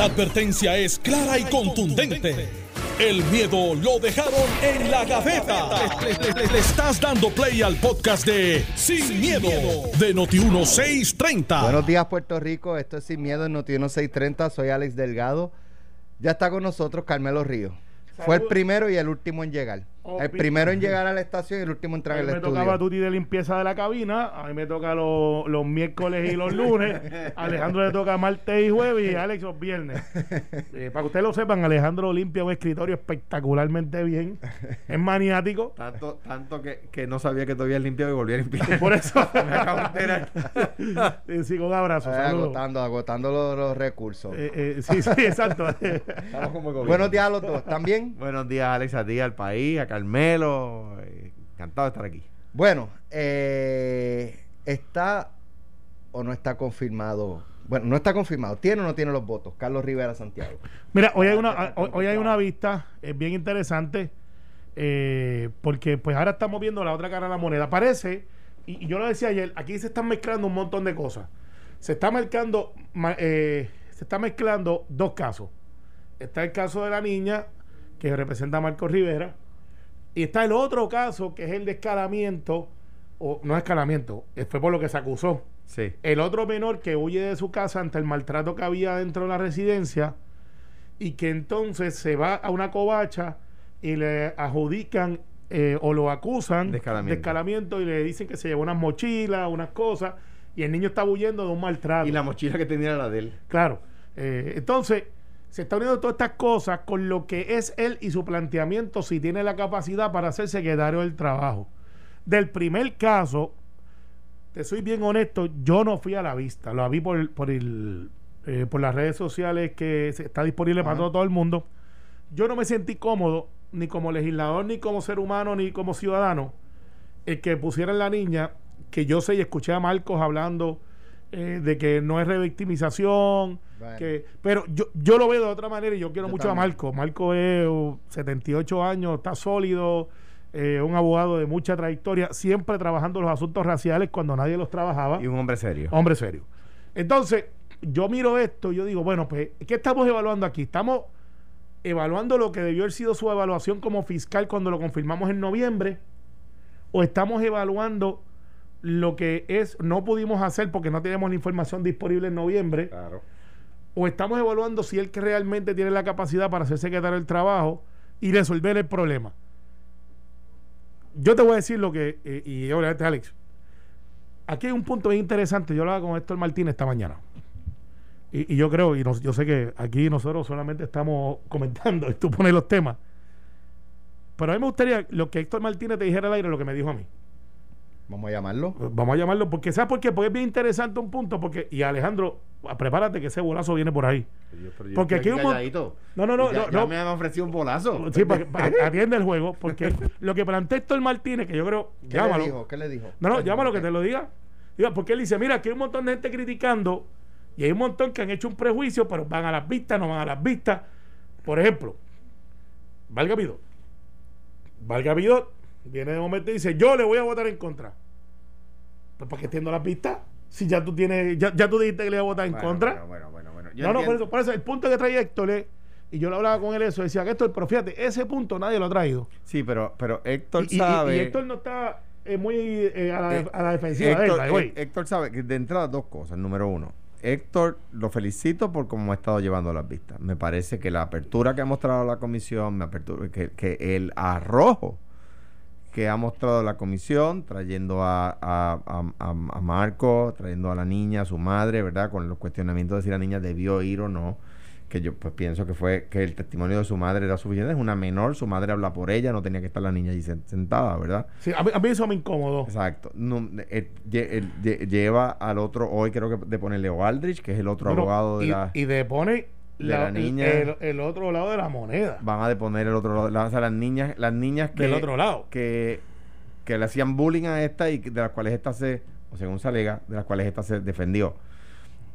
La advertencia es clara y contundente. El miedo lo dejaron en la gaveta. Le, le estás dando play al podcast de Sin, miedo, de Noti1630. Buenos días, Puerto Rico. Esto es Sin Miedo en Noti1630. Soy Alex Delgado. Ya está con nosotros Carmelo Río. Fue el primero y el último en llegar. El primero en llegar a la estación y el último en entrar al me estudio. tocaba tuti de limpieza de la cabina, a mí me toca los, los miércoles y los lunes, a Alejandro le toca martes y jueves y a Alex los viernes. Eh, para que ustedes lo sepan, Alejandro limpia un escritorio espectacularmente bien, es maniático. Tanto, tanto que, que no sabía que todavía limpiado y volví a limpiar. Por eso. Me acabo de enterar. Sí, un abrazo. Eh, agotando, agotando los, los recursos. Eh, eh, sí, sí, exacto. Estamos como. Buenos días a los dos. ¿También? Buenos días, Alex, a ti, al país, a Carmelo. eh, encantado de estar aquí. Bueno, eh, ¿está o no está confirmado? Bueno, no está confirmado. ¿Tiene o no tiene los votos? Carlos Rivera Santiago. Mira, hoy hay una, hoy, hoy hay una vista eh, bien interesante eh, porque pues ahora estamos viendo la otra cara de la moneda. Parece, y, y yo lo decía ayer, aquí se están mezclando un montón de cosas. Se está mezclando, eh, se está mezclando dos casos. Está el caso de la niña que representa a Marco Rivera y está el otro caso que es el de escalamiento, o no escalamiento, eh, fue por lo que se acusó. Sí. El otro menor que huye de su casa ante el maltrato que había dentro de la residencia y que entonces se va a una covacha y le adjudican eh, o lo acusan De escalamiento. escalamiento y le dicen que se llevó unas mochilas, unas cosas y el niño está huyendo de un maltrato. Y la mochila que tenía era la de él. Claro. Eh, entonces, se está uniendo todas estas cosas con lo que es él y su planteamiento si tiene la capacidad para ser secretario del trabajo. Del primer caso, te soy bien honesto, yo no fui a la vista, lo vi por, por, el, eh, por las redes sociales que está disponible para todo, todo el mundo. Yo no me sentí cómodo, ni como legislador, ni como ser humano, ni como ciudadano, el que pusieran la niña, que yo sé y escuché a Marcos hablando eh, de que no es revictimización, Bueno. que, pero yo, yo lo veo de otra manera y yo quiero Yo mucho también. a Marco. Marco es uh, 78 años, está sólido, eh, un abogado de mucha trayectoria, siempre trabajando los asuntos raciales cuando nadie los trabajaba. Y un hombre serio. Hombre serio. Entonces, yo miro esto y yo digo, bueno, pues, ¿qué estamos evaluando aquí? Estamos evaluando lo que debió haber sido su evaluación como fiscal cuando lo confirmamos en noviembre, o estamos evaluando lo que es, no pudimos hacer porque no teníamos la información disponible en noviembre, Claro. o estamos evaluando si él que realmente tiene la capacidad para ser secretario del trabajo y resolver el problema. Yo te voy a decir lo que, eh, y obviamente Alex, aquí hay un punto bien interesante, yo hablaba con Héctor Martínez esta mañana, y, y yo creo, y yo sé que aquí nosotros solamente estamos comentando y tú pones los temas, pero a mí me gustaría lo que Héctor Martínez te dijera al aire, lo que me dijo a mí. Vamos a llamarlo. Vamos a llamarlo, porque ¿sabes por qué? Porque es bien interesante un punto, porque, y Alejandro, prepárate que ese bolazo viene por ahí. Porque aquí un mon- No, no, no, Ya, no, ya no. me han ofrecido un bolazo. Sí, para, para- atiende el juego, porque lo que plantea Héctor Martínez, que yo creo, ¿Qué llámalo. le dijo? ¿Qué le dijo? No, no, llámalo que te lo diga. Diga, porque él dice, mira, aquí hay un montón de gente criticando y hay un montón que han hecho un prejuicio, pero van a las vistas, no van a las vistas. Por ejemplo, Valga Vidot. Viene de momento y dice, yo le voy a votar en contra. Pues para qué entiendo las vistas. Si ya tú tienes, ya, ya tú dijiste que le iba a votar en Bueno, contra. Bueno, bueno, bueno. bueno. Yo No, no, por eso, por eso, el punto que trae Héctor es, y yo lo hablaba con él eso, decía que Héctor, pero fíjate, ese punto nadie lo ha traído. Sí, pero, pero Héctor Y, sabe. y Héctor no está eh, muy eh, a, la, Eh, a la defensiva de él, Héctor, way. Hé- Héctor sabe que de entrada dos cosas. Número uno, Héctor lo felicito por cómo ha estado llevando las vistas. Me parece que la apertura que ha mostrado la comisión, me apertura, que, que el arrojo que ha mostrado la comisión, trayendo a, a, a- a- Marco, trayendo a la niña, a su madre, ¿verdad? Con los cuestionamientos de si la niña debió ir o no. Que yo pues pienso que fue que el testimonio de su madre era suficiente. Es una menor, su madre habla por ella, no tenía que estar la niña allí sen- sentada, ¿verdad? Sí, a, mí, a mí eso me incomodó. Exacto. No, eh, el- lleva al otro, hoy creo que de poner Leo Aldrich, que es el otro abogado de y, la... y depone de la niña. El, el otro lado de la moneda. Van a deponer el otro lado. la- o sea, las niñas, las niñas que, del otro lado. que, que le hacían bullying a esta y de las cuales esta se, o según se alega, de las cuales esta se defendió.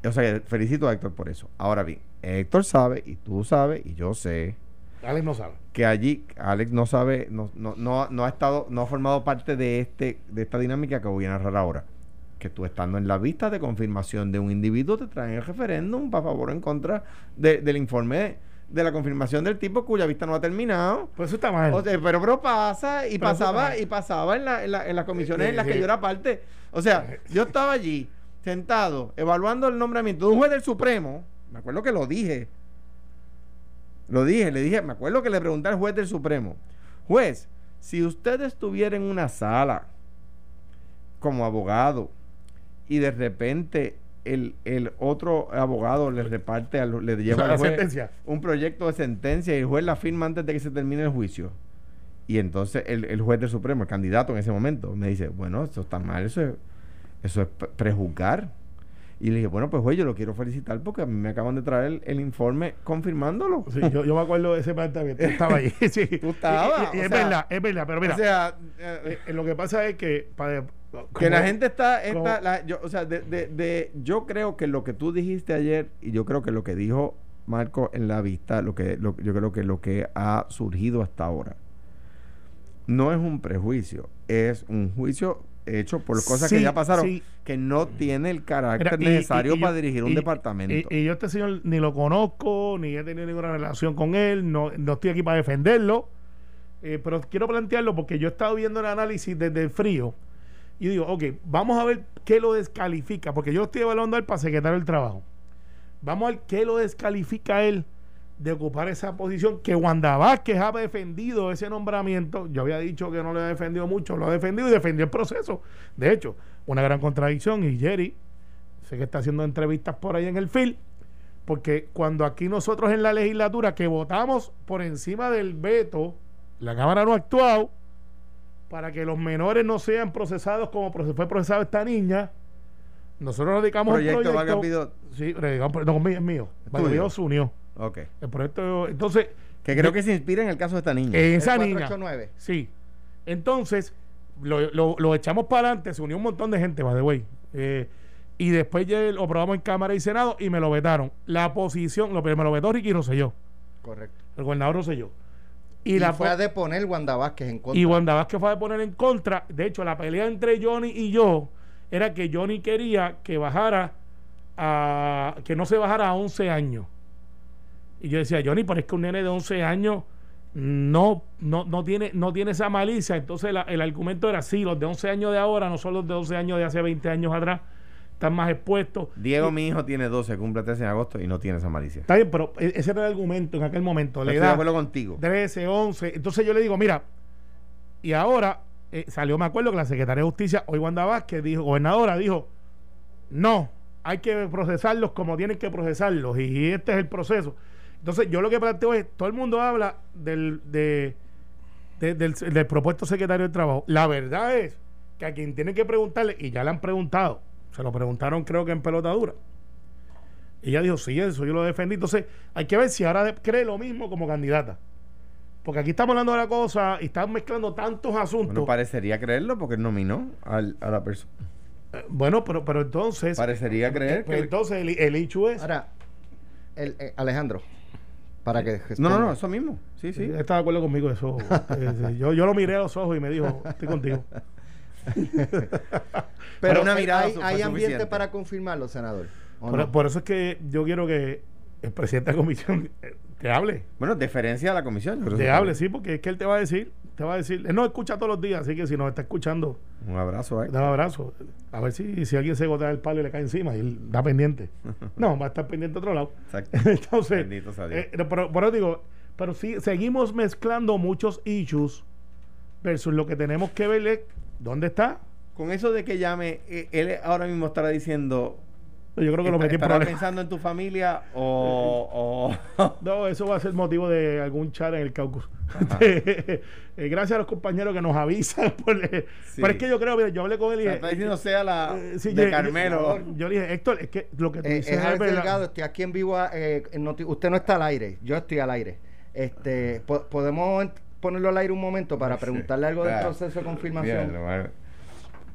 O sea, que felicito a Héctor por eso. Ahora bien, Héctor sabe, y tú sabes, y yo sé, Alex no sabe. que allí Alex no sabe, no, no, no, no ha estado, no ha formado parte de este, de esta dinámica que voy a narrar ahora. Que tú estando en la vista de confirmación de un individuo te traen el referéndum para favor o en contra del informe de la confirmación del tipo cuya vista no ha terminado. Pues eso está mal. pero, pero pasa y pasaba y pasaba en, la, en, las comisiones en las que yo era parte. O sea, yo estaba allí sentado evaluando el nombramiento de un juez del Supremo. Me acuerdo que lo dije. Lo dije, le dije, me acuerdo que le pregunté al juez del Supremo. Juez, si usted estuviera en una sala como abogado y de repente el, el otro abogado le reparte, le lleva al juez un proyecto de sentencia y el juez la firma antes de que se termine el juicio. Y entonces el, el juez del Supremo, el candidato en ese momento, me dice, bueno, eso está mal, eso es, eso es prejuzgar. Y le dije, bueno, pues güey, yo lo quiero felicitar porque a mí me acaban de traer el, informe confirmándolo. Sí, yo, yo, me acuerdo de ese planteamiento. Estaba ahí. Sí. Tú estabas. es verdad, es verdad. Pero mira, o sea, eh, eh, lo que pasa es que. Para, que la gente está. está yo, o sea, de, de, de, yo creo que lo que tú dijiste ayer y yo creo que lo que dijo Marco en la vista, lo que lo, yo creo que lo que ha surgido hasta ahora no es un prejuicio, es un juicio hecho por cosas que ya pasaron, que no tiene el carácter necesario para dirigir un departamento. Y, yo este señor ni lo conozco, ni he tenido ninguna relación con él, no, no estoy aquí para defenderlo, eh, pero quiero plantearlo porque yo he estado viendo el análisis desde el frío y digo, ok, vamos a ver qué lo descalifica, porque yo estoy evaluando a él para secretario del trabajo. Vamos a ver qué lo descalifica a él de ocupar esa posición que Wanda Vázquez ha defendido ese nombramiento. Yo había dicho que no lo ha defendido mucho, lo ha defendido y defendió el proceso. De hecho, una gran contradicción y Jerry, sé que está haciendo entrevistas por ahí en el FIL, porque cuando aquí nosotros en la legislatura que votamos por encima del veto, la Cámara no ha actuado para que los menores no sean procesados como fue procesado esta niña. Nosotros nos dedicamos a un proyecto. Sí, no, es mío. Valga se unió. Ok. El proyecto, entonces. Que creo que se inspira en el caso de esta niña. En esa niña. Sí. Entonces, lo, lo, echamos para adelante, se unió un montón de gente, by the way. Eh, y después ya lo aprobamos en Cámara y Senado y me lo vetaron. La posición, lo, me lo vetó Ricky Rosselló. Correcto. El gobernador Rosselló. Y, la fue a deponer Wanda Vázquez en contra. Y Wanda Vázquez fue a deponer en contra. De hecho, la pelea entre Johnny y yo era que Johnny quería que bajara a. que no se bajara a 11 años. Y yo decía, Johnny, pero es que un nene de 11 años no, no, no, tiene, no tiene esa malicia. Entonces el argumento era, sí, los de 11 años de ahora no son los de 11 años de hace 20 años atrás. Están más expuestos. Diego, mi hijo, tiene 12, cumple 13 en agosto y no tiene esa malicia. Está bien, pero e, ese era el argumento en aquel momento. Le estoy de acuerdo contigo. 13, 11. Entonces yo le digo, mira, y ahora eh, salió, me acuerdo que la secretaria de Justicia, hoy Wanda Vázquez, dijo, gobernadora, dijo, no, hay que procesarlos como tienen que procesarlos y este es el proceso. Entonces, yo lo que planteo es, todo el mundo habla del, del, del, propuesto secretario de Trabajo. La verdad es que a quien tiene que preguntarle, y ya le han preguntado, se lo preguntaron creo que en pelotadura. Ella dijo, sí, eso yo lo defendí. Entonces, hay que ver si ahora cree lo mismo como candidata. Porque aquí estamos hablando de la cosa y estamos mezclando tantos asuntos. No parecería creerlo porque nominó a la persona. Eh, bueno, pero, pero entonces. Parecería creer eh, que. Entonces, el, el hecho es. Ahora, el, eh, Alejandro, para que no, no, no, eso mismo. Sí, sí. Está de acuerdo conmigo eso. Eh, yo, yo lo miré a los ojos y me dijo, estoy contigo. Pero una mirada hay, ambiente para confirmarlo, senador. Por, eso es que yo quiero que el presidente de la comisión eh, te hable. Bueno, deferencia a la comisión. Te hable, sí, porque es que él te va a decir te va a decir, él no escucha todos los días, así que si nos está escuchando, un abrazo, un abrazo. A ver si, si alguien se gotea el palo y le cae encima y él da pendiente. no, va a estar pendiente a otro lado. Exacto. Entonces, eh, pero, pero digo, pero sí, seguimos mezclando muchos issues versus lo que tenemos que ver dónde está. Con eso de que llame, eh, él ahora mismo estará diciendo, yo creo que lo metí por pensando en tu familia o, No, eso va a ser motivo de algún chat en el caucus. Eh, gracias a los compañeros que nos avisan. Pero es que yo creo, mira, yo hablé con él y... está diciendo sea la eh, de Carmelo. Yo, le dije, Héctor, es que lo que tú eh, dices es, Delgado, estoy aquí en vivo. usted no está al aire, yo estoy al aire. Este, ¿Podemos ponerlo al aire un momento para preguntarle algo del proceso de confirmación?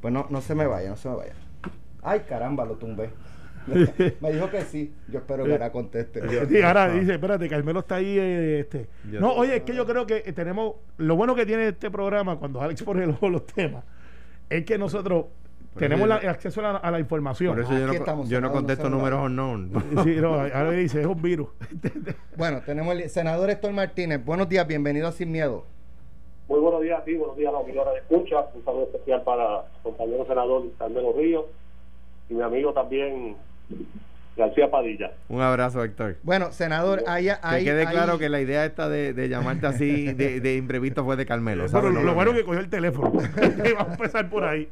Pues no, no se me vaya, no se me vaya. Ay, caramba, lo tumbé. Me dijo que sí. Yo espero que ahora conteste. Sí, ahora dice, espérate, Carmelo está ahí. Eh, este. no, oye, es que yo creo que tenemos. Lo bueno que tiene este programa cuando Alex pone los, los temas es que nosotros tenemos el acceso a la, información. Por eso yo no, yo no contesto números o no. Sí, no, ahora dice, es un virus. bueno, tenemos el senador Héctor Martínez. Buenos días, bienvenido a Sin Miedo. Muy buenos días a ti, buenos días a la opinión de escucha. Un saludo especial para el compañero senador Carmelo Ríos y mi amigo también García Padilla. Un abrazo, Héctor. Bueno, senador, ahí, que quede claro que la idea esta de, llamarte así de, de, imprevisto fue de Carmelo. Bueno, lo, bueno que cogió el teléfono. Vamos a empezar por ahí.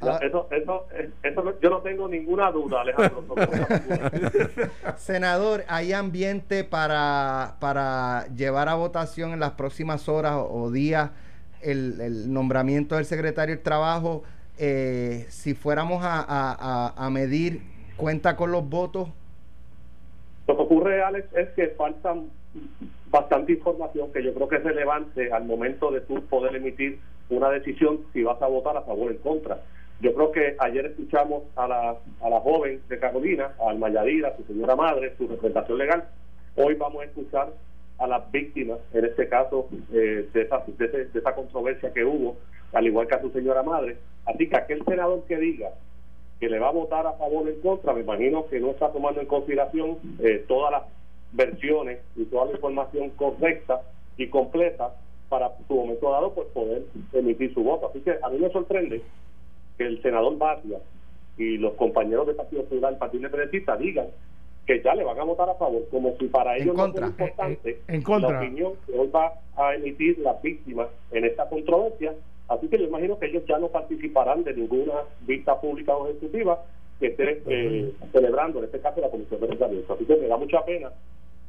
Ah. Eso, eso, eso, yo no tengo ninguna duda, Alejandro. Senador, ¿hay ambiente para, para llevar a votación en las próximas horas o, días el, el, nombramiento del secretario del Trabajo? Eh, si fuéramos a, a, a medir cuenta con los votos? Lo que ocurre, Alex, es que falta bastante información que yo creo que es relevante al momento de tú poder emitir una decisión si vas a votar a favor o en contra. Yo creo que ayer escuchamos a la, a la joven de Carolina, al Mayadira, su señora madre, su representación legal. Hoy vamos a escuchar a las víctimas, en este caso, eh, de, esa, de, de esa controversia que hubo, al igual que a su señora madre. Así que aquel senador que diga que le va a votar a favor o en contra, me imagino que no está tomando en consideración eh, todas las versiones y toda la información correcta y completa para su momento dado pues poder emitir su voto. Así que a mí me sorprende que el senador Batia y los compañeros del Partido Federal, Partido Independentista, digan que ya le van a votar a favor, como si para ellos no fuera importante eh, eh, en la opinión que hoy va a emitir las víctimas en esta controversia Así que yo imagino que ellos ya no participarán de ninguna vista pública o ejecutiva que esté eh, celebrando, en este caso, la Comisión de Reglamento. Así que me da mucha pena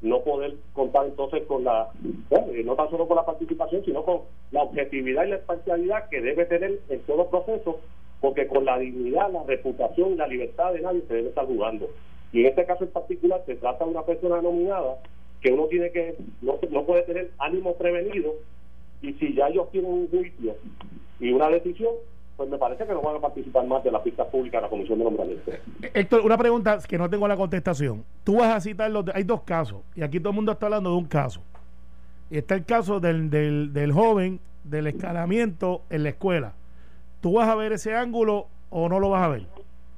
no poder contar entonces con la, bueno, no tan solo con la participación, sino con la objetividad y la imparcialidad que debe tener en todo proceso, porque con la dignidad, la reputación y la libertad de nadie se debe estar jugando. Y en este caso en particular se trata de una persona nominada que uno tiene que, no, no puede tener ánimo prevenido y si ya ellos tienen un juicio y una decisión, pues me parece que no van a participar más de la pista pública de la Comisión de Nombramiento. Héctor, una pregunta que no tengo la contestación. Tú vas a citar los... Hay dos casos, y aquí todo el mundo está hablando de un caso. Y está el caso del, del, del joven, del escalamiento en la escuela. ¿Tú vas a ver ese ángulo o no lo vas a ver?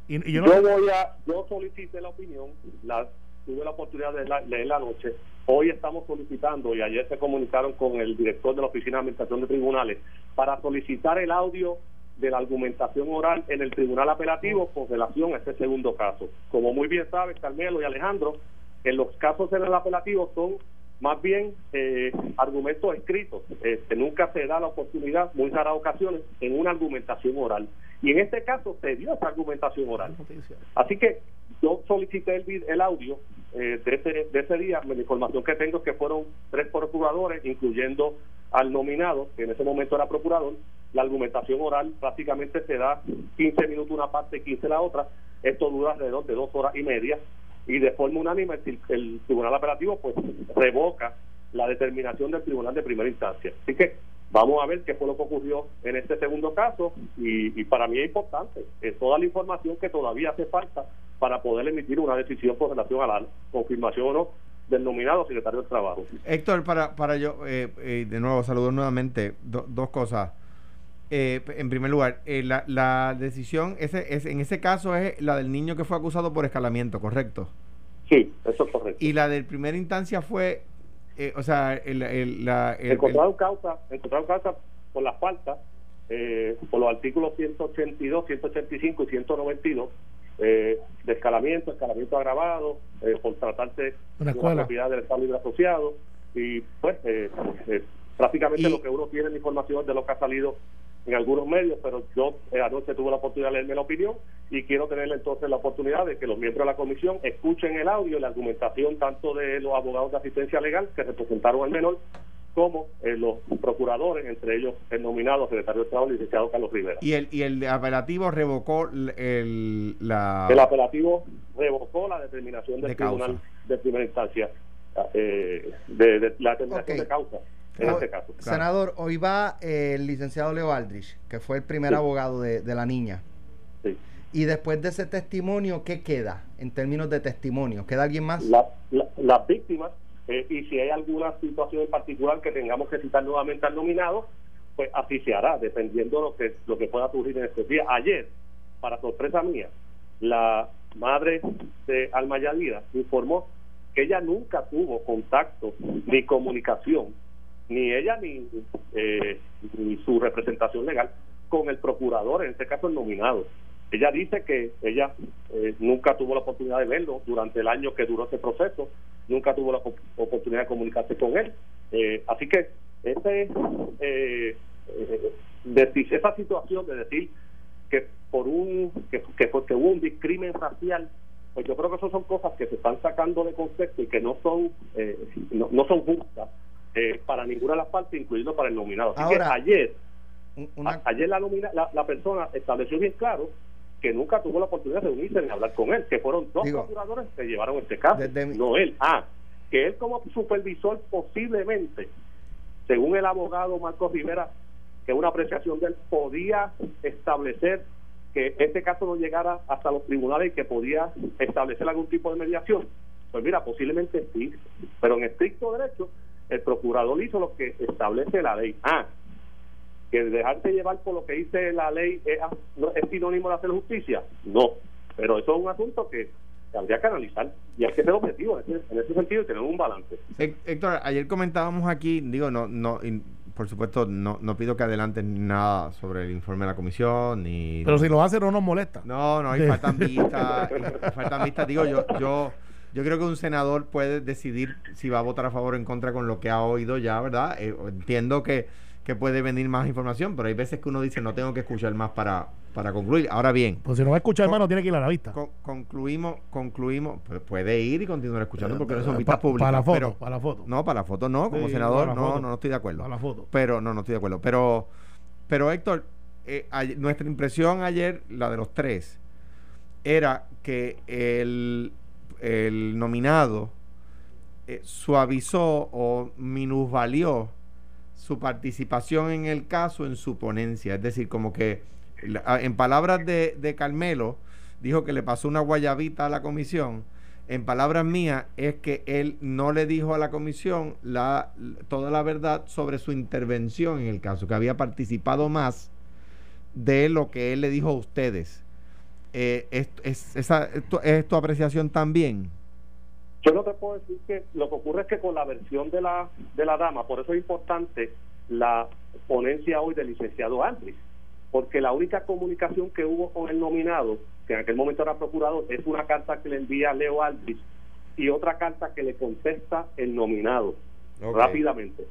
Y, yo, no... voy a... Yo solicité la opinión, la, tuve la oportunidad de leer la noche Hoy estamos solicitando, y ayer se comunicaron con el director de la Oficina de Administración de Tribunales, para solicitar el audio de la argumentación oral en el Tribunal Apelativo con relación a este segundo caso. Como muy bien sabes, Carmelo y Alejandro, en los casos en el apelativo son más bien eh, argumentos escritos. Este, nunca se da la oportunidad, muy raras ocasiones, en una argumentación oral. Y en este caso se dio esa argumentación oral. Así que yo solicité el, audio eh, de, ese, de ese día. La información que tengo es que fueron tres procuradores, incluyendo al nominado, que en ese momento era procurador. La argumentación oral prácticamente se da 15 minutos una parte y 15 la otra. Esto dura alrededor de dos horas y media. Y de forma unánime el, el Tribunal Operativo pues revoca la determinación del Tribunal de Primera Instancia. Así que Vamos a ver qué fue lo que ocurrió en este segundo caso y, para mí es importante es toda la información que todavía hace falta para poder emitir una decisión con relación a la confirmación o no del nominado secretario del Trabajo. Héctor, para, para yo, eh, eh, de nuevo, saludo nuevamente. dos cosas. Eh, en primer lugar, la, la, decisión ese, es, en ese caso es la del niño que fue acusado por escalamiento, ¿correcto? Sí, eso es correcto. Y la de primera instancia fue eh, o sea, el, el, la, el, encontraron causa, encontraron causa por la falta, eh, por los artículos 182, 185 y 192 eh, de escalamiento, escalamiento agravado, eh, por tratarse una de una propiedad del Estado Libre Asociado y pues eh, eh prácticamente lo que uno tiene en información de lo que ha salido en algunos medios, pero yo eh, anoche tuve la oportunidad de leerme la opinión y quiero tener entonces la oportunidad de que los miembros de la comisión escuchen el audio y la argumentación tanto de los abogados de asistencia legal que representaron al menor como eh, los procuradores, entre ellos el nominado secretario de Estado, licenciado Carlos Rivera. ¿Y el, y el apelativo revocó el, la... El apelativo revocó la determinación del tribunal de primera instancia, eh, de, la determinación de causa. En este caso. Senador, hoy va el licenciado Leo Aldrich, que fue el primer abogado de, la niña. Sí. Y después de ese testimonio, ¿qué queda en términos de testimonio? ¿Queda alguien más? las víctimas, eh, y si hay alguna situación en particular que tengamos que citar nuevamente al nominado, pues así se hará, dependiendo de lo que, lo que pueda ocurrir en estos días. Ayer, para sorpresa mía, la madre de Alma Yadira informó que ella nunca tuvo contacto ni comunicación, ni ella ni, eh, ni su representación legal con el procurador, en este caso el nominado. Ella dice que ella eh, nunca tuvo la oportunidad de verlo durante el año que duró ese proceso, nunca tuvo la oportunidad de comunicarse con él. Eh, así que ese, eh, esa situación de decir que por un que, que, hubo un discrimen racial pues yo creo que eso son cosas que se están sacando de concepto y que no son no, son justas para ninguna de las partes incluido para el nominado así que ayer ayer la, la, la persona estableció bien claro que nunca tuvo la oportunidad de unirse ni hablar con él, que fueron dos procuradores que llevaron este caso, no él. Ah, que él como supervisor posiblemente, según el abogado Marcos Rivera, que una apreciación de él podía establecer que este caso no llegara hasta los tribunales y que podía establecer algún tipo de mediación. Pues mira, posiblemente sí, pero en estricto derecho, el procurador hizo lo que establece la ley. Ah, que dejarse llevar por lo que dice la ley es, es sinónimo de hacer justicia. No, pero eso es un asunto que habría que analizar y hay que ser objetivo en ese, sentido y tener un balance. Héctor, ayer comentábamos aquí, digo, no, no, por supuesto, no, no pido que adelanten nada sobre el informe de la comisión ni. Pero si lo hace no nos molesta. No, no, hay faltan vistas, faltan vistas. Digo, yo, yo, yo creo que un senador puede decidir si va a votar a favor o en contra con lo que ha oído ya, ¿verdad? Eh, entiendo que que puede venir más información, pero hay veces que uno dice no tengo que escuchar más para, para concluir. Ahora bien. Pues si no va a escuchar más, no tiene que ir a la vista. concluimos, concluimos, pues puede ir y continuar escuchando porque no son vistas públicas. Para la foto, para la foto. No, para la foto no, como senador no, no, no estoy de acuerdo. Para la foto. Pero no, no estoy de acuerdo. Pero, pero Héctor, eh, nuestra impresión ayer, la de los tres, era que el, el nominado eh, suavizó o minusvalió su participación en el caso en su ponencia. Es decir, como que en palabras de, de Carmelo, dijo que le pasó una guayabita a la comisión. En palabras mías, es que él no le dijo a la comisión la, toda la verdad sobre su intervención en el caso, que había participado más de lo que él le dijo a ustedes. Eh, es, es, esa, ¿Es tu apreciación también? Yo no te puedo decir que lo que ocurre es que con la versión de la, de la dama, por eso es importante la ponencia hoy del licenciado Andrés, porque la única comunicación que hubo con el nominado, que en aquel momento era procurador, es una carta que le envía Leo Aldrich y otra carta que le contesta el nominado rápidamente.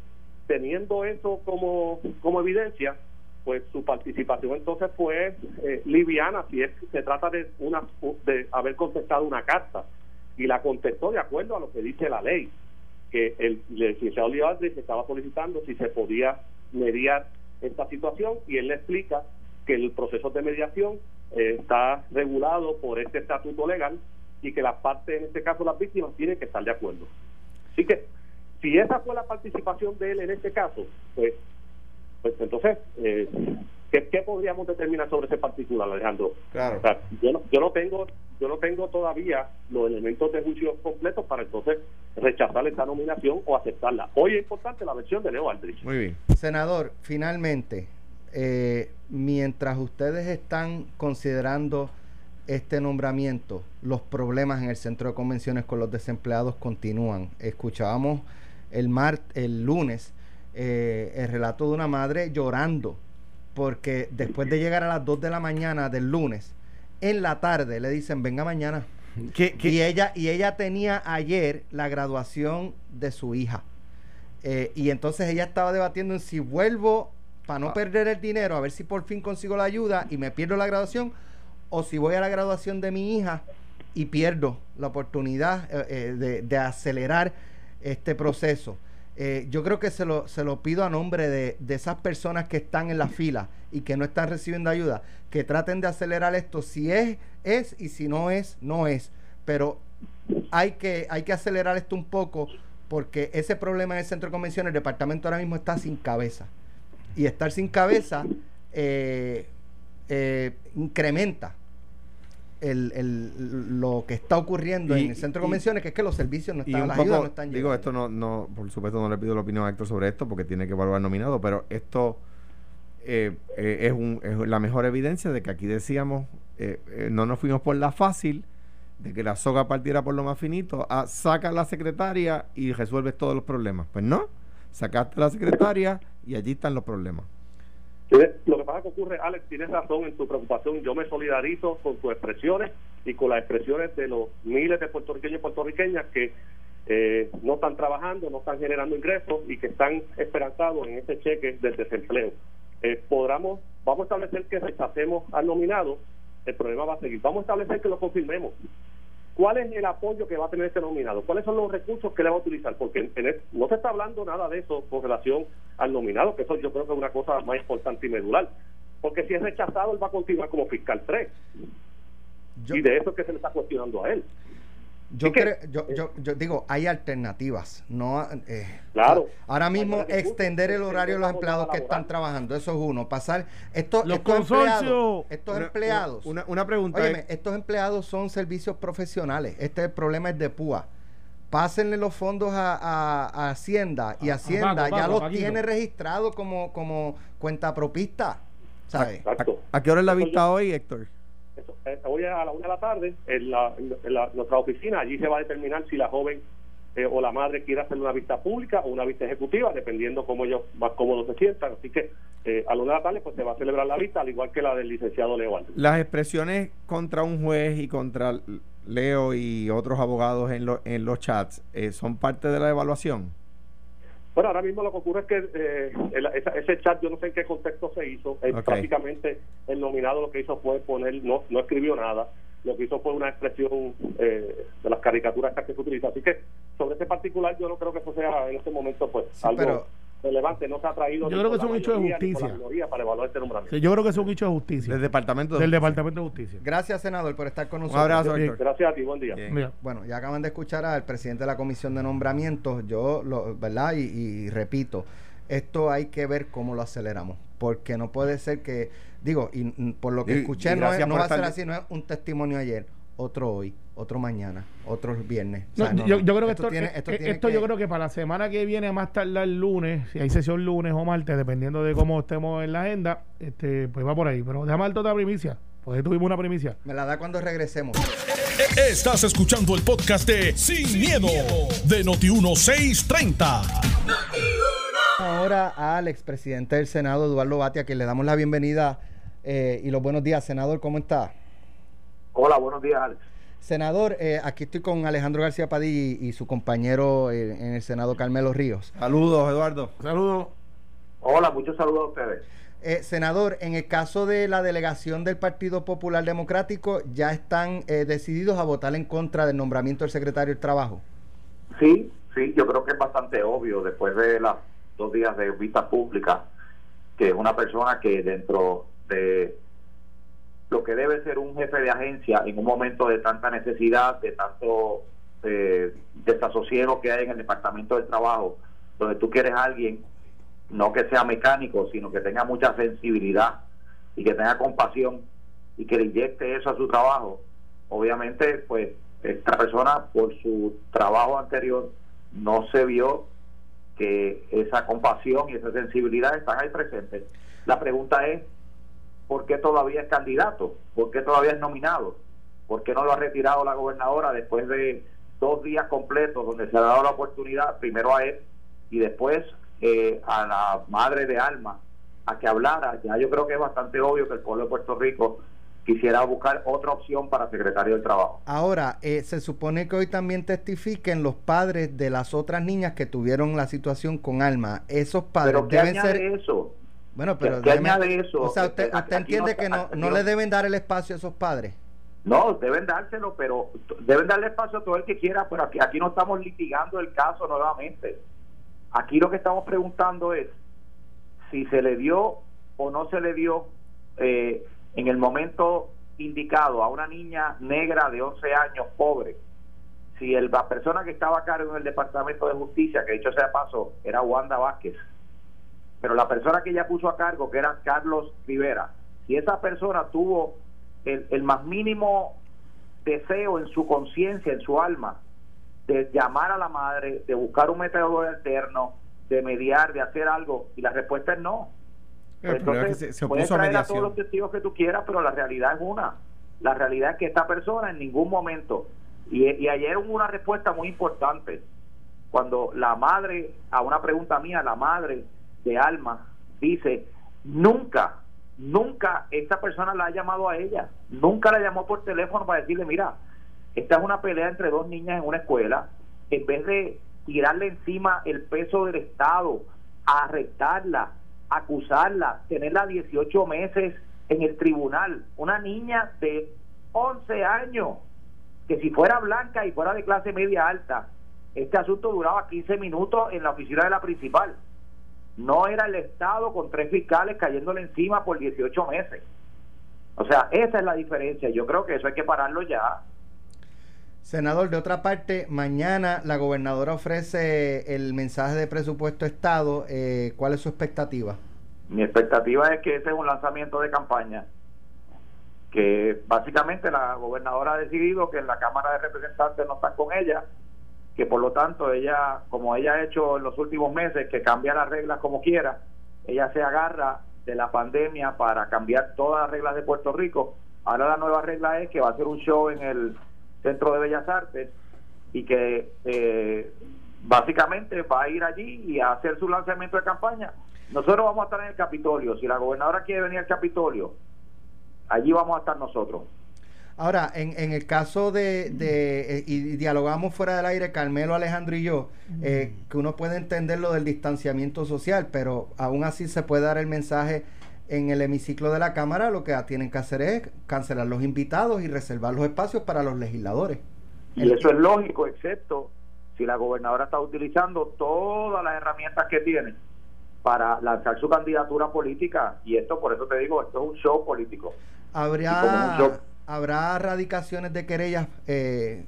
Teniendo eso como, como evidencia, pues su participación entonces fue eh, liviana si es se trata de una de haber contestado una carta y la contestó de acuerdo a lo que dice la ley, que el, licenciado se estaba solicitando si se podía mediar esta situación y él le explica que el proceso de mediación eh, está regulado por este estatuto legal y que las partes, en este caso las víctimas, tienen que estar de acuerdo. Así que, si esa fue la participación de él en este caso, pues, pues entonces eh, ¿Qué, podríamos determinar sobre ese particular, Alejandro? Claro. yo, no, yo no tengo yo no tengo todavía los elementos de juicio completos para entonces rechazar esta nominación o aceptarla. Hoy es importante la versión de Leo Aldrich. Muy bien. Senador, finalmente, eh, mientras ustedes están considerando este nombramiento, los problemas en el centro de convenciones con los desempleados continúan. Escuchábamos el, mar, el lunes eh, el relato de una madre llorando porque después de llegar a las 2 de la mañana del lunes, en la tarde le dicen, venga mañana. Y, ella, y ella tenía ayer la graduación de su hija. Eh, y entonces ella estaba debatiendo en si vuelvo para no ah. perder el dinero, a ver si por fin consigo la ayuda y me pierdo la graduación, o si voy a la graduación de mi hija y pierdo la oportunidad eh, eh, de, de acelerar este proceso. Eh, yo creo que se lo, se lo pido a nombre de, de, esas personas que están en la fila y que no están recibiendo ayuda, que traten de acelerar esto. Si es, es y si no es, no es. Pero hay que, hay que acelerar esto un poco porque ese problema en el centro de convenciones, el departamento ahora mismo está sin cabeza. Y estar sin cabeza eh, eh, incrementa el, el, lo que está ocurriendo en el centro de convenciones, que es que los servicios no están, las ayudas no están. Digo, esto no, no, por supuesto no le pido la opinión a Héctor sobre esto porque tiene que evaluar nominado, pero esto eh, eh, es, un, es la mejor evidencia de que aquí decíamos, no nos fuimos por la fácil, de que la soga partiera por lo más finito, a, saca a la secretaria y resuelves todos los problemas. Pues no, sacaste a la secretaria y allí están los problemas. Lo que pasa que ocurre, Alex, tienes razón en tu preocupación. Yo me solidarizo con tus expresiones y con las expresiones de los miles de puertorriqueños y puertorriqueñas que eh, no están trabajando, no están generando ingresos y que están esperanzados en ese cheque del desempleo. Eh, vamos a establecer que rechacemos al nominado, el problema va a seguir. Vamos a establecer que lo confirmemos. ¿Cuál es el apoyo que va a tener este nominado? ¿Cuáles son los recursos que le va a utilizar? Porque no se está hablando nada de eso con relación al nominado, que eso yo creo que es una cosa más importante y medular. Porque si es rechazado, él va a continuar como fiscal 3. y de eso es que se le está cuestionando a él. Yo, creo, yo, yo, yo, digo, hay alternativas. No, eh, claro. Ahora mismo extender el horario de los empleados que están trabajando, eso es uno. Pasar estos, los estos empleados, estos empleados. Una, una pregunta. estos empleados son servicios profesionales. Este es el problema es de PUA. Pásenle los fondos a, Hacienda y Hacienda ya los tiene registrados como, como cuenta propista. ¿sabes? ¿A, qué hora es la vista hoy, Héctor? Eh, hoy a la una de la tarde en, la, nuestra oficina, allí se va a determinar si la joven eh, o la madre quiere hacer una vista pública o una vista ejecutiva, dependiendo cómo ellos más cómodos se sientan. Así que eh, a la una de la tarde pues se va a celebrar la vista, al igual que la del licenciado Leo Las expresiones contra un juez y contra Leo y otros abogados en, en los chats son parte de la evaluación. Bueno, ahora mismo lo que ocurre es que eh, ese chat, yo no sé en qué contexto se hizo. Eh, prácticamente el nominado lo que hizo fue poner, no, no escribió nada. Lo que hizo fue una expresión eh, de las caricaturas que se utilizan. Así que sobre ese particular, yo no creo que eso sea en este momento pues algo relevante, no se ha traído. Yo creo que es un hecho de justicia. Para evaluar este nombramiento. yo creo que es un hecho de justicia. Del Departamento de Del Departamento de Justicia. Gracias, senador, por estar con nosotros. Un abrazo, Gracias a ti, buen día. Bueno, ya acaban de escuchar al presidente de la Comisión de Nombramientos. Yo, lo, ¿verdad? Y, repito, esto hay que ver cómo lo aceleramos. Porque no puede ser que, digo, y por lo que escuché, no, no va a ser así, no es un testimonio ayer otro hoy, otro mañana, otro viernes. yo, creo que esto, tiene, esto, yo creo que para la semana que viene, más tarde el lunes, si hay sesión lunes o martes, dependiendo de cómo estemos en la agenda, este, pues va por ahí. Pero déjame dar otra primicia. Pues tuvimos una primicia. Me la da cuando regresemos. Estás escuchando el podcast de Sin, miedo, de Noti 1630. Ahora al expresidente del Senado, Eduardo Batia, que le damos la bienvenida eh, y los buenos días. Senador, ¿cómo está? Hola, buenos días, Alex. Senador, eh, aquí estoy con Alejandro García Padilla y, su compañero eh, en el Senado, Carmelo Ríos. Saludos, Eduardo. Saludos. Hola, muchos saludos a ustedes. Eh, senador, en el caso de la delegación del Partido Popular Democrático, ¿ya están decididos a votar en contra del nombramiento del secretario del Trabajo? Sí, sí, yo creo que es bastante obvio después de los dos días de vista pública que es una persona que dentro de lo que debe ser un jefe de agencia en un momento de tanta necesidad, de tanto eh, desasosiego que hay en el Departamento del Trabajo, donde tú quieres a alguien, no que sea mecánico, sino que tenga mucha sensibilidad y que tenga compasión y que le inyecte eso a su trabajo. Obviamente, pues esta persona por su trabajo anterior no se vio que esa compasión y esa sensibilidad están ahí presentes. La pregunta es, ¿por qué todavía es candidato? ¿Por qué todavía es nominado? ¿Por qué no lo ha retirado la gobernadora después de dos días completos donde se ha dado la oportunidad primero a él y después eh, a la madre de Alma a que hablara? Ya yo creo que es bastante obvio que el pueblo de Puerto Rico quisiera buscar otra opción para secretario del Trabajo. Ahora, eh, se supone que hoy también testifiquen los padres de las otras niñas que tuvieron la situación con Alma. Esos padres ¿Pero deben ser eso? Bueno, pero ¿Qué añade eso? O sea, usted, entiende que no, no le deben dar el espacio a esos padres. No, deben dárselo, pero deben darle espacio a todo el que quiera, pero aquí, aquí no estamos litigando el caso nuevamente. Aquí lo que estamos preguntando es si se le dio o no se le dio eh, en el momento indicado a una niña negra de 11 años, pobre, si el, la persona que estaba a cargo en el Departamento de Justicia, que dicho sea paso, era Wanda Vázquez, pero la persona que ella puso a cargo, que era Carlos Rivera, si esa persona tuvo el, más mínimo deseo en su conciencia, en su alma, de llamar a la madre, de buscar un método alterno, de mediar, de hacer algo, y la respuesta es no. Pues entonces, se, puedes traer a, todos los testigos que tú quieras, pero la realidad es una. La realidad es que esta persona en ningún momento, y, y ayer hubo una respuesta muy importante, cuando la madre, a una pregunta mía, la madre de Alma dice, nunca, nunca esta persona la ha llamado a ella, nunca la llamó por teléfono para decirle, mira, esta es una pelea entre dos niñas en una escuela, en vez de tirarle encima el peso del Estado, arrestarla, acusarla, tenerla 18 meses en el tribunal, una niña de 11 años, que si fuera blanca y fuera de clase media alta, este asunto duraba 15 minutos en la oficina de la principal. No era el Estado con tres fiscales cayéndole encima por 18 meses. O sea, esa es la diferencia. Yo creo que eso hay que pararlo ya. Senador, de otra parte, mañana la gobernadora ofrece el mensaje de presupuesto Estado. Eh, ¿Cuál es su expectativa? Mi expectativa es que ese es un lanzamiento de campaña, que básicamente la gobernadora ha decidido que en la Cámara de Representantes no están con ella, que por lo tanto ella, como ella ha hecho en los últimos meses, que cambia las reglas como quiera, ella se agarra de la pandemia para cambiar todas las reglas de Puerto Rico. Ahora la nueva regla es que va a hacer un show en el Centro de Bellas Artes y que eh, básicamente va a ir allí y a hacer su lanzamiento de campaña. Nosotros vamos a estar en el Capitolio. Si la gobernadora quiere venir al Capitolio, allí vamos a estar nosotros. Ahora, en, en el caso de, de eh, y dialogamos fuera del aire, Carmelo, Alejandro y yo, eh, que uno puede entender lo del distanciamiento social, pero aún así se puede dar el mensaje en el hemiciclo de la Cámara lo que tienen que hacer es cancelar los invitados y reservar los espacios para los legisladores. Y eso es lógico, excepto si la gobernadora está utilizando todas las herramientas que tiene para lanzar su candidatura política. Y esto, por eso te digo, esto es un show político. ¿Habrá, ¿habrá radicaciones de querellas, eh,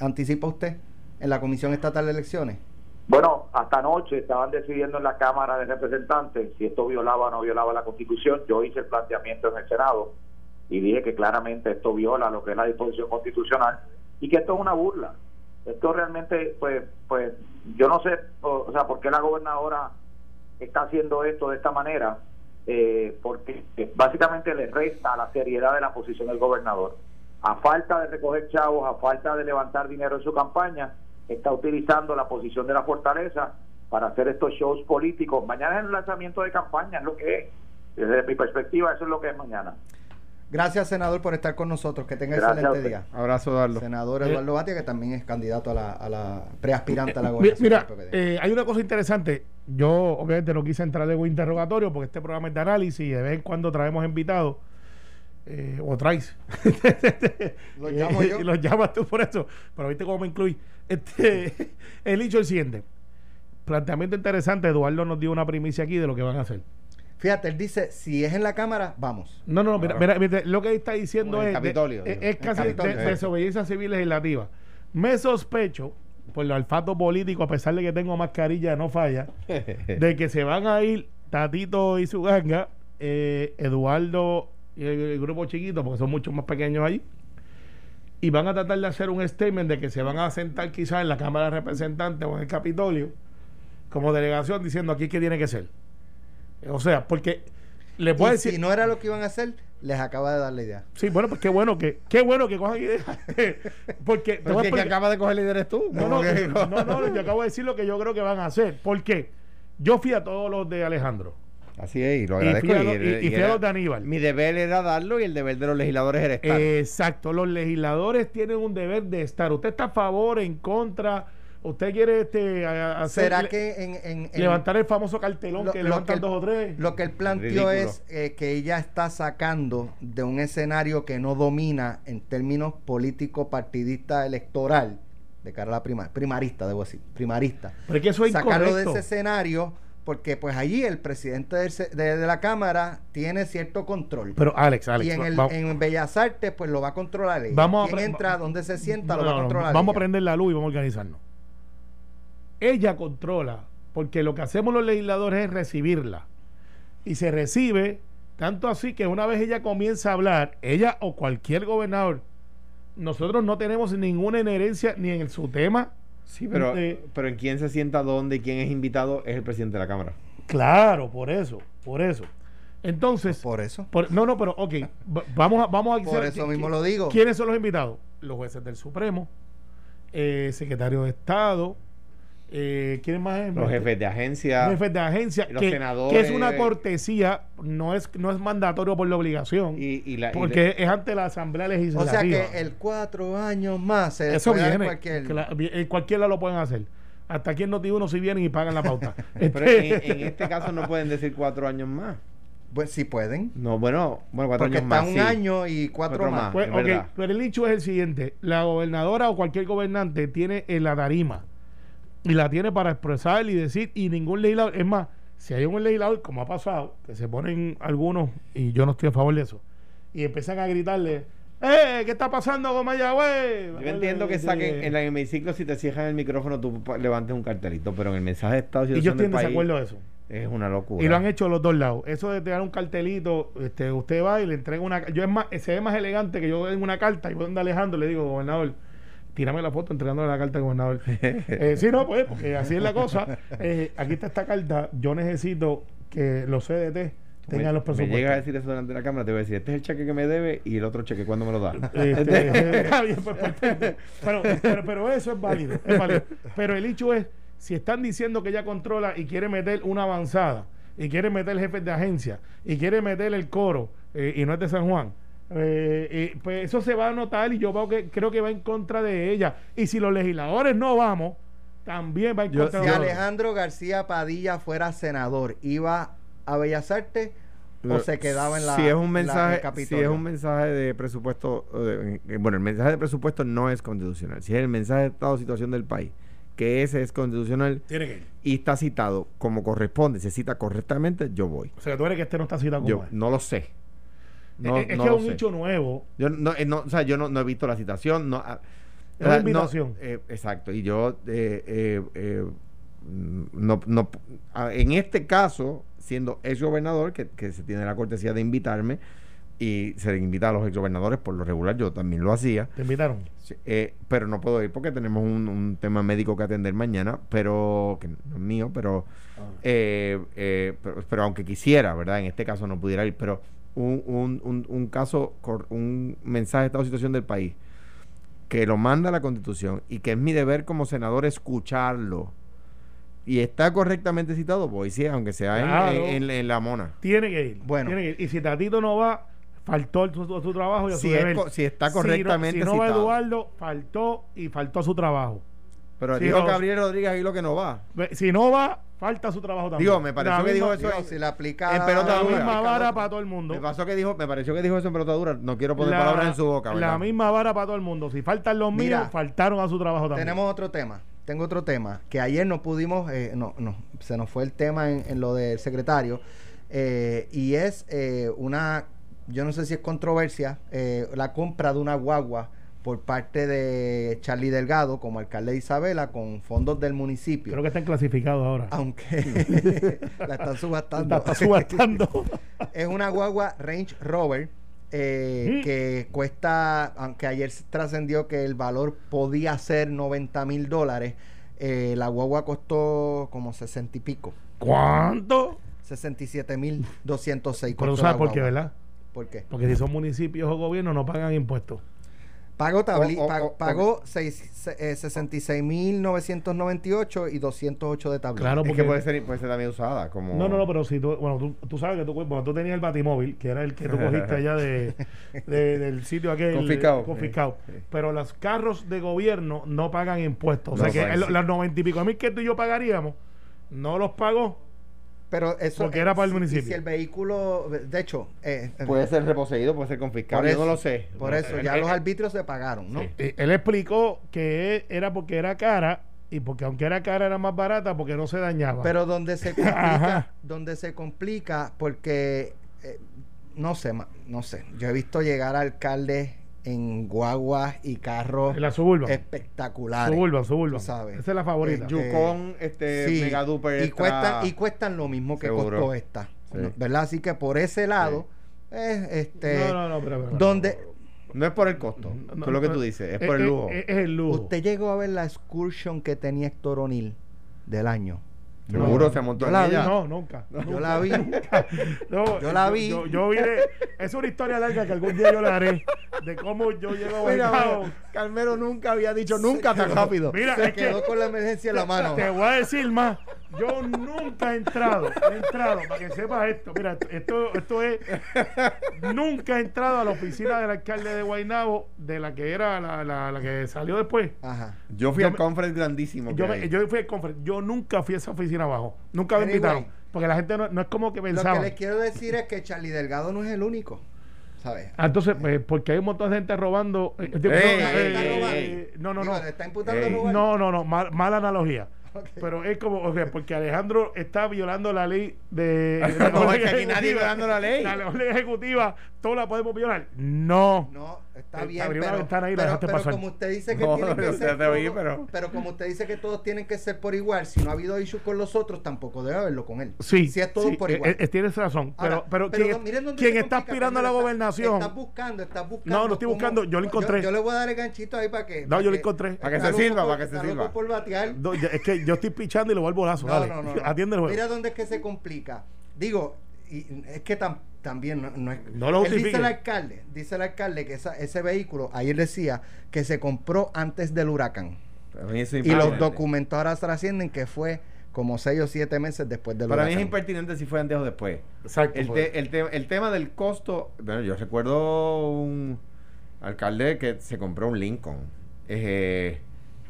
anticipa usted, en la Comisión Estatal de Elecciones? Bueno, hasta anoche estaban decidiendo en la Cámara de Representantes si esto violaba o no violaba la Constitución. Yo hice el planteamiento en el Senado y dije que claramente esto viola lo que es la disposición constitucional y que esto es una burla. Esto realmente, pues, pues, yo no sé, o, sea, por qué la gobernadora está haciendo esto de esta manera, eh, porque básicamente le resta la seriedad de la posición del gobernador. A falta de recoger chavos, a falta de levantar dinero en su campaña, está utilizando la posición de la fortaleza para hacer estos shows políticos. Mañana es el lanzamiento de campaña, es lo que es. Desde mi perspectiva, eso es lo que es mañana. Gracias, senador, por estar con nosotros. Que tenga excelente día. Abrazo, Eduardo. Senador eh, Eduardo Batia, que también es candidato a la, a la preaspirante a la gobernación. Mira, eh, hay una cosa interesante. Yo, obviamente, no quise entrar en un interrogatorio porque este programa es de análisis y de vez en cuando traemos invitados eh, o traes. los llamo yo. y los llamas tú por eso. Pero viste cómo me incluí. Este, el dicho el siguiente. Planteamiento interesante. Eduardo nos dio una primicia aquí de lo que van a hacer. Fíjate, él dice, si es en la Cámara, vamos. No, no, mira, mira, lo que está diciendo es, es, casi de, desobediencia civil legislativa. Me sospecho, por el olfato político, a pesar de que tengo mascarilla, no falla, de que se van a ir Tatito y su ganga, eh, Eduardo y el, grupo chiquito, porque son mucho más pequeños ahí, y van a tratar de hacer un statement de que se van a sentar quizás en la Cámara de Representantes o en el Capitolio como delegación diciendo aquí qué tiene que ser. O sea, porque le puedo decir. Si no era lo que iban a hacer, les acaba de dar la idea. Sí, bueno, pues qué bueno que, qué bueno que cojan ideas. porque porque que acaba de coger la idea eres tú. No, no, no, no, yo acabo de decir lo que yo creo que van a hacer. Porque yo fui a todos los de Alejandro. Así es, y lo agradezco. Y, de Aníbal. Mi deber era darlo y el deber de los legisladores era estar. Exacto, los legisladores tienen un deber de estar. Usted está a favor, en contra. Usted quiere este hacer, ¿Será que en, levantar el famoso cartelón que levantan dos o tres. Lo que él planteó es eh, que ella está sacando de un escenario que no domina en términos político partidista electoral de cara a la prima, primarista, debo decir, primarista. Pero que eso es Sacarlo de ese escenario porque pues allí el presidente de, la Cámara tiene cierto control. Pero Alex, Alex. Y en, en Bellas Artes pues lo va a controlar ella. Vamos ¿Quién entra, dónde se sienta, lo va a controlar Vamos a prender la luz y vamos a organizarnos. Ella controla, porque lo que hacemos los legisladores es recibirla. Y se recibe, tanto así que una vez ella comienza a hablar, ella o cualquier gobernador, nosotros no tenemos ninguna inherencia ni en su tema, Sí, pero, pero en quién se sienta dónde y quién es invitado es el presidente de la Cámara. Claro, por eso, por eso. Entonces, por eso. no, no, pero ok, vamos a, vamos a Por eso mismo lo digo. ¿Quiénes son los invitados? Los jueces del Supremo, eh, secretario de Estado, eh, ¿Quién más Los jefes de agencia. Jefes de agencia. Los que, senadores. Que es una cortesía, no es, no es mandatorio por la obligación. Y, porque es ante la Asamblea Legislativa. O sea que el cuatro años más se Eso viene. Cualquier... cualquiera lo pueden hacer. Hasta aquí en Noti uno si vienen y pagan la pauta. Pero este en, este caso no pueden decir cuatro años más. Pues sí pueden. No, bueno, bueno cuatro años más. un año y cuatro, más. Pues, pero el hecho es el siguiente: la gobernadora o cualquier gobernante tiene en la tarima y la tiene para expresar y decir, y ningún legislador, es más, si hay un legislador, como ha pasado, que se ponen algunos, y yo no estoy a favor de eso, y empiezan a gritarle, ¡Eh! ¿Qué está pasando con Mayagüez? Yo entiendo que saquen en el hemiciclo, si te cierran el micrófono, tú levantes un cartelito, pero en el mensaje de Estado y yo estoy en desacuerdo de eso. Es una locura. Y lo han hecho los dos lados. Eso de tener un cartelito, este, usted va y le entrega una. Yo es más, se ve más elegante que yo en una carta y voy a Alejandro le digo, gobernador, tírame la foto entregándole la carta al gobernador. eh, sí, no, pues, porque así es la cosa. Eh, aquí está esta carta. Yo necesito que los CDT tengan los presupuestos. Me llega a decir eso delante de la cámara, te voy a decir, este es el cheque que me debe y el otro cheque, ¿cuándo me lo da? Este, pues, pues, pero, pero, eso es válido, es válido. Pero el hecho es, si están diciendo que ella controla y quiere meter una avanzada, y quiere meter el jefe de agencia, y quiere meter el coro, eh, y no es de San Juan, eh, eh, pues eso se va a notar y yo veo que, creo que va en contra de ella. Y si los legisladores no vamos, también va en contra de ella. Si Alejandro García Padilla fuera senador, ¿iba a Bellas Artes o se quedaba en la si es un mensaje si es un mensaje de presupuesto eh, bueno el mensaje de presupuesto no es constitucional. Si es el mensaje de estado de situación del país que ese es constitucional y está citado como corresponde se cita correctamente yo voy. O sea tú eres que este no está citado como yo no lo sé es, que es un nicho nuevo. Yo no, eh, no, o sea, yo no, no he visto la citación. No, ah, es una invitación. Eh, exacto. Y yo, eh, no, no, ah, en este caso, siendo ex gobernador, que, que, se tiene la cortesía de invitarme, y se le invita a los ex gobernadores por lo regular, yo también lo hacía. ¿Te invitaron? pero no puedo ir porque tenemos un, un, tema médico que atender mañana, pero que no es mío, pero, ah. pero, pero aunque quisiera, ¿verdad? En este caso no pudiera ir, pero un, un, un, caso, un mensaje de esta situación del país, que lo manda la Constitución y que es mi deber como senador escucharlo y está correctamente citado, pues sí, aunque sea en, la mona. Tiene que ir. Bueno. Y si Tatito no va, faltó su, su, trabajo y a si, si está correctamente si no, si no va Eduardo, faltó y faltó a su trabajo. Pero dijo Gabriel Rodríguez ahí lo que no va. Si no va, falta su trabajo también. Digo, me pareció que dijo eso. si le aplica en pelota la misma vara para todo el mundo. Me pasó que dijo, me pareció que dijo eso en pelota dura. No quiero poner palabras en su boca. La misma vara para todo el mundo. Si faltan los míos, faltaron a su trabajo también. Tenemos otro tema. Tengo otro tema. Que ayer no pudimos, eh, no, no, se nos fue el tema en, lo del secretario. Eh, y es eh, una, yo no sé si es controversia, la compra de una guagua por parte de Charlie Delgado como alcalde de Isabela con fondos del municipio. Creo que están clasificados ahora. Aunque la están subastando. La están subastando. es una guagua Range Rover eh, que cuesta, aunque ayer trascendió que el valor podía ser 90 mil dólares, eh, la guagua costó como 60 y pico. ¿Cuánto? 67 mil 206. Pero sabes por qué, ¿verdad? ¿Por qué? Porque si son municipios o gobiernos no pagan impuestos. Pagó, pagó, 66.998 y 208 de tablilla. Claro, porque puede ser, puede ser también usada. como No, no, no, pero si tú, bueno, tú, tú sabes que tú, bueno, tú tenías el batimóvil, que era el que tú cogiste allá de, del sitio aquel. Confiscado. confiscado. Pero los carros de gobierno no pagan impuestos. o sea que los 90 y pico mil que tú y yo pagaríamos, no los pagó pero eso. Porque era para el municipio. Si, el vehículo. De hecho. Eh, eh, puede ser reposeído, puede ser confiscado. Yo no lo sé. Por eso, ya los arbitrios se pagaron, ¿no? Él explicó que era porque era cara y porque aunque era cara era más barata porque no se dañaba. Pero donde se complica, donde se complica porque. Eh, no sé, no sé. Yo he visto llegar alcaldes en guaguas y carros la suburban espectaculares. Suburban, suburban. ¿sabes? Esa es la favorita. Eh, Yukon, este, Mega Duper y cuestan y cuestan lo mismo que costó esta, ¿verdad? Así que por ese lado es este no, no, no, pero, donde no es por el costo, no, es lo que tú dices, es, por el lujo. Es, el lujo. Usted llegó a ver la excursion que tenía Héctor O'Neill del año. Seguro se montó en ella. No, nunca. Yo la vi. no, yo la vi. Yo, yo, es una historia larga que algún día yo le haré de cómo yo llego a Guaynabo. Carmelo nunca había dicho nunca tan rápido. Mira, se quedó con la emergencia en la mano. Te voy a decir más. Yo nunca he entrado, he entrado, para que sepas esto, mira, esto, esto es, nunca he entrado a la oficina del alcalde de Guaynabo, de la que era la, la, que salió después. Ajá. Yo fui al conference grandísimo. Yo, yo fui al conference, yo nunca fui a esa oficina abajo, nunca me invitaron, porque la gente no, no, es como que pensaba. Lo que les quiero decir es que Charlie Delgado no es el único. ¿sabes? Ah, entonces, pues, porque hay un montón de gente robando. Eh, eh, no, no, no. ¿Está imputando no, no, no, mala analogía. Pero es como, o sea, porque Alejandro está violando la ley de. no, es que aquí nadie violando la ley. La ley ejecutiva, todos la podemos violar. No. No, está bien. pero, pero, como usted dice que tiene que ser. pero... como usted dice que todos tienen que ser por igual, si no ha habido issues con los otros, tampoco debe haberlo con él. Sí. Si es todo por igual. Eh, tienes razón. pero, pero, quien, está aspirando a la gobernación. Estás buscando, estás buscando. No, lo estoy buscando. Yo lo encontré. Yo, le voy a dar el ganchito ahí para que. No, yo lo encontré. Para que se sirva, para que se sirva. Es que yo estoy pichando y le vuelvo lazo. No, no, no. Atiende el juego. Mira dónde es que se complica. Digo, y es que también no, es. No lo dice el alcalde, dice el alcalde que ese vehículo, ayer decía que se compró antes del huracán. Y los documentos ahora trascienden que fue como seis o siete meses después del Para huracán. mí es impertinente si fue antes o después. Exacto. El, pues. el, el tema del costo, bueno, yo recuerdo un alcalde que se compró un Lincoln eh,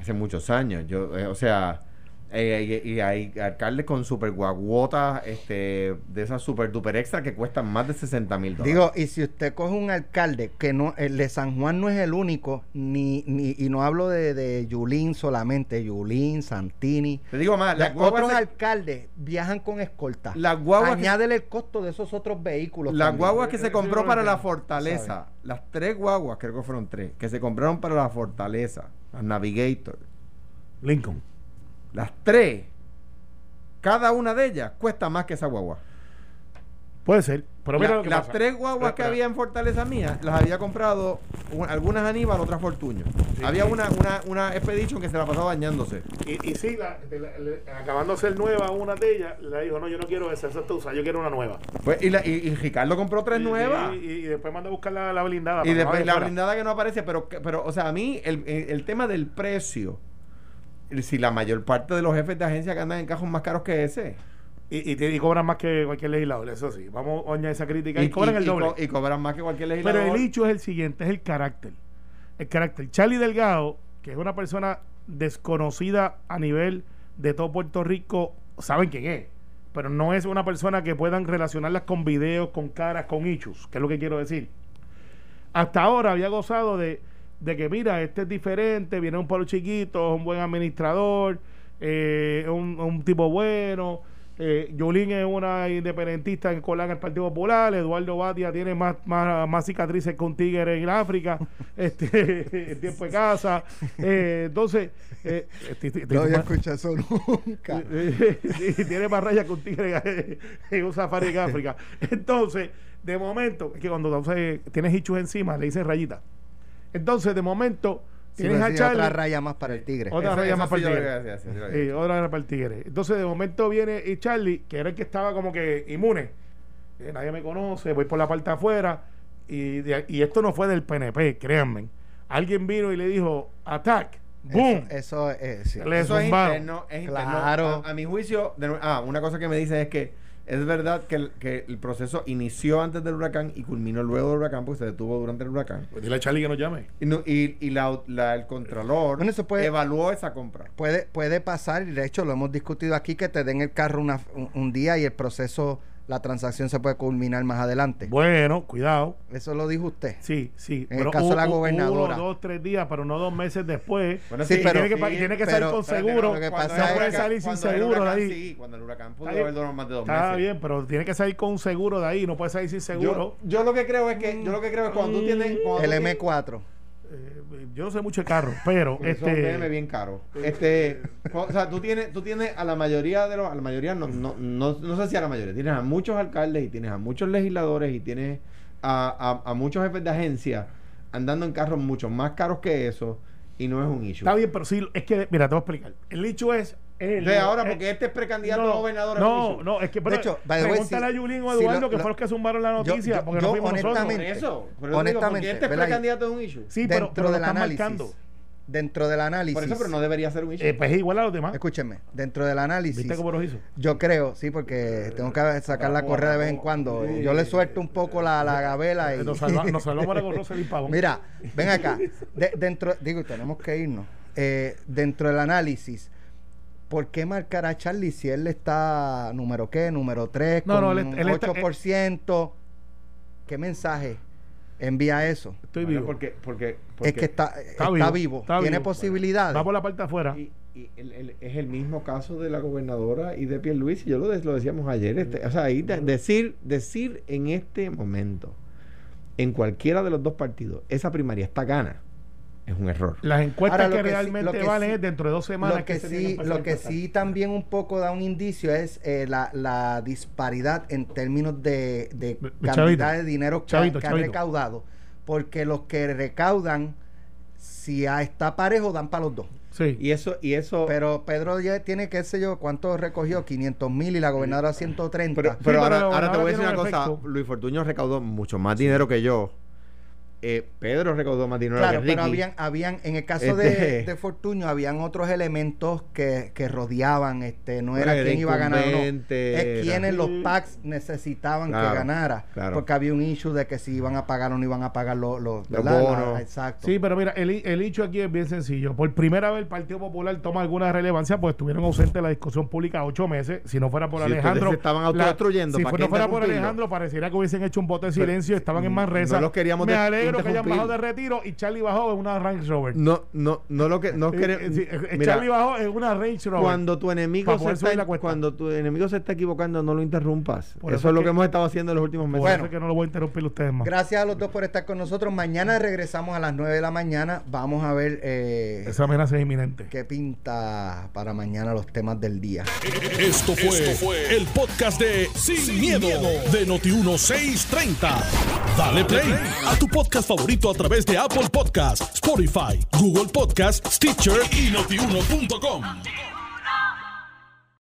hace muchos años. Yo, eh, o sea, eh, y, hay alcaldes con super guaguotas este, de esas super duper extra que cuestan más de 60 mil dólares. Digo, y si usted coge un alcalde que no, el de San Juan no es el único, ni, ni y no hablo de, de Yulín solamente, Yulín, Santini. Te digo más, las otros alcaldes viajan con escolta. Las guaguas. Añádele el costo de esos otros vehículos. Las guaguas que se compró para la fortaleza, las tres guaguas, creo que fueron tres, que se compraron para la fortaleza, las Navigator. Lincoln. Las tres, cada una de ellas cuesta más que esa guagua. Puede ser. Pero mira las tres guaguas que había en Fortaleza Mía, las había comprado algunas Aníbal, otras Fortuño. había una, una, una Expedition que se la pasaba bañándose. Y, y sí, la, acabando de ser nueva una de ellas, le dijo, no, yo no quiero esa, esa usa, yo quiero una nueva. Pues, y, y, Ricardo compró tres nuevas. Y, después mandó a buscar la, blindada. Y después la blindada que no aparece, pero, pero o sea, a mí el, el tema del precio si la mayor parte de los jefes de agencia que andan en cajos más caros que ese. Y, y, cobran más que cualquier legislador, eso sí. Vamos a añadir esa crítica. Y, cobran el doble. y cobran más que cualquier legislador. Pero el hecho es el siguiente, es el carácter. El carácter. Charlie Delgado, que es una persona desconocida a nivel de todo Puerto Rico, saben quién es. Pero no es una persona que puedan relacionarlas con videos, con caras, con hechos, que es lo que quiero decir. Hasta ahora había gozado de de que mira, este es diferente, viene un pueblo chiquito, es un buen administrador, eh, un, un, tipo bueno. Eh, es una independentista en Colán el Partido Popular. Eduardo Batia tiene más, más, más cicatrices con tigre en África, este, en tiempo de casa. Eh, entonces, eh, no había escuchado eso nunca. tiene más rayas con tigre en un safari en África. Entonces, de momento, es que cuando tienes hichos encima, le dicen rayita. Entonces, de momento, tienes a Charlie. Otra raya más para el tigre. Otra raya más para el tigre. otra raya para el tigre. Entonces, de momento viene y Charlie, que era el que estaba como que inmune. Eh, nadie me conoce, voy por la parte de afuera. Y, y esto no fue del PNP, créanme. Alguien vino y le dijo, attack. ¡Boom! Eso, es, eso es interno. Claro. A, mi juicio, ah, una cosa que me dice es que es verdad que el, que el proceso inició antes del huracán y culminó luego del huracán porque se detuvo durante el huracán. Pues dile a Charlie que nos llame. Y, y, la, el Contralor evaluó esa compra. Puede, puede pasar, y de hecho lo hemos discutido aquí, que te den el carro una, un día y el proceso la transacción se puede culminar más adelante. Bueno, cuidado. Eso lo dijo usted. Sí, sí. En el caso de la gobernadora. dos, tres días, pero no dos meses después. Bueno, sí, pero, tiene que, tiene que salir con seguro. no puede salir sin seguro de ahí. Sí, cuando el huracán pudo haber durado más de dos meses. Está bien, pero tiene que salir con un seguro de ahí. No puede salir sin seguro. Yo, lo que creo es que, yo lo que creo es cuando tú tienes. el M4. Eh, yo no sé mucho de carro, pero este es bien caro. Este, o sea, tú tienes, tú tienes a la mayoría de los, a la mayoría no, no, no, no sé si a la mayoría, tienes a muchos alcaldes y tienes a muchos legisladores y tienes a, a, muchos jefes de agencia andando en carros mucho más caros que eso y no es un issue. Está bien, pero sí, es que, mira, te voy a explicar. El hecho es de ahora, porque este es precandidato a gobernador. No, no, es que pero, de hecho, pregúntale a Yulín o Eduardo, que fueron los que zumbaron la noticia, porque no fuimos honestamente, nosotros. Eso, honestamente, digo, este es precandidato es un issue. Sí, pero, pero, lo están marcando dentro del análisis. Por eso, pero no debería ser un issue. Eh, pues igual a los demás. Escúchenme, dentro del análisis. ¿Viste cómo lo hizo? Yo creo, sí, porque tengo que sacar la correa de vez en cuando. Yo le suelto un poco la, la gabela y. Nos salvamos con Pavón. Mira, ven acá. dentro, digo, tenemos que irnos. Eh, dentro del análisis. ¿Por qué marcar a Charlie si él está número qué? Número 3, con no, no, 8%. ¿Qué mensaje? envía eso. Estoy vivo. Porque, porque, es que está, está, vivo, tiene posibilidades. Va por la parte afuera. Y, es el mismo caso de la gobernadora y de Luis Yo lo, lo decíamos ayer. Este, o sea, ahí decir, decir en este momento, en cualquiera de los dos partidos, esa primaria está gana es un error. Las encuestas que, realmente valen es dentro de dos semanas. Lo que, sí, lo que sí también un poco da un indicio es eh, la, la, disparidad en términos de, de cantidad de dinero que, han recaudado. Porque los que recaudan, si está parejo, dan para los dos. Sí. Y eso, y eso. Pero Pedro ya tiene, qué sé yo, ¿cuánto recogió? 500 mil y la gobernadora 130. Pero, pero, ahora, ahora, te voy a decir una cosa. Luis Fortuño recaudó mucho más dinero que yo eh, Pedro recaudó más dinero claro, pero habían, habían, en el caso de, este de, Fortuño, habían otros elementos que, que rodeaban, este, no era quién iba a ganar o no, es quienes los PACs necesitaban que ganara, porque había un issue de que si iban a pagar o no iban a pagar los, los, bonos. exacto. Sí, pero mira, el, el hecho aquí es bien sencillo. Por primera vez el Partido Popular toma alguna relevancia, pues estuvieron ausentes de la discusión pública ocho meses. Si no fuera por Alejandro, estaban autodestruyendo. Si no fuera por Alejandro, pareciera que hubiesen hecho un voto de silencio, estaban en Manresa. No los queríamos Me que hayan bajado de retiro y Charlie bajó en una Range Rover. No, no, no lo que no queremos. Charlie bajó en una Range Rover. Cuando tu enemigo se está, cuando tu enemigo se está equivocando, no lo interrumpas. eso, es lo que, hemos estado haciendo en los últimos meses. Bueno, que no lo voy a interrumpir ustedes más. Gracias a los dos por estar con nosotros. Mañana regresamos a las 9 de la mañana. Vamos a ver eh, esa amenaza es inminente. ¿Qué pinta para mañana los temas del día? Esto fue, el podcast de Sin, miedo, de Noti 1630. Dale play a tu favorito a través de Apple Podcasts, Spotify, Google Podcasts, Stitcher y notiuno.com.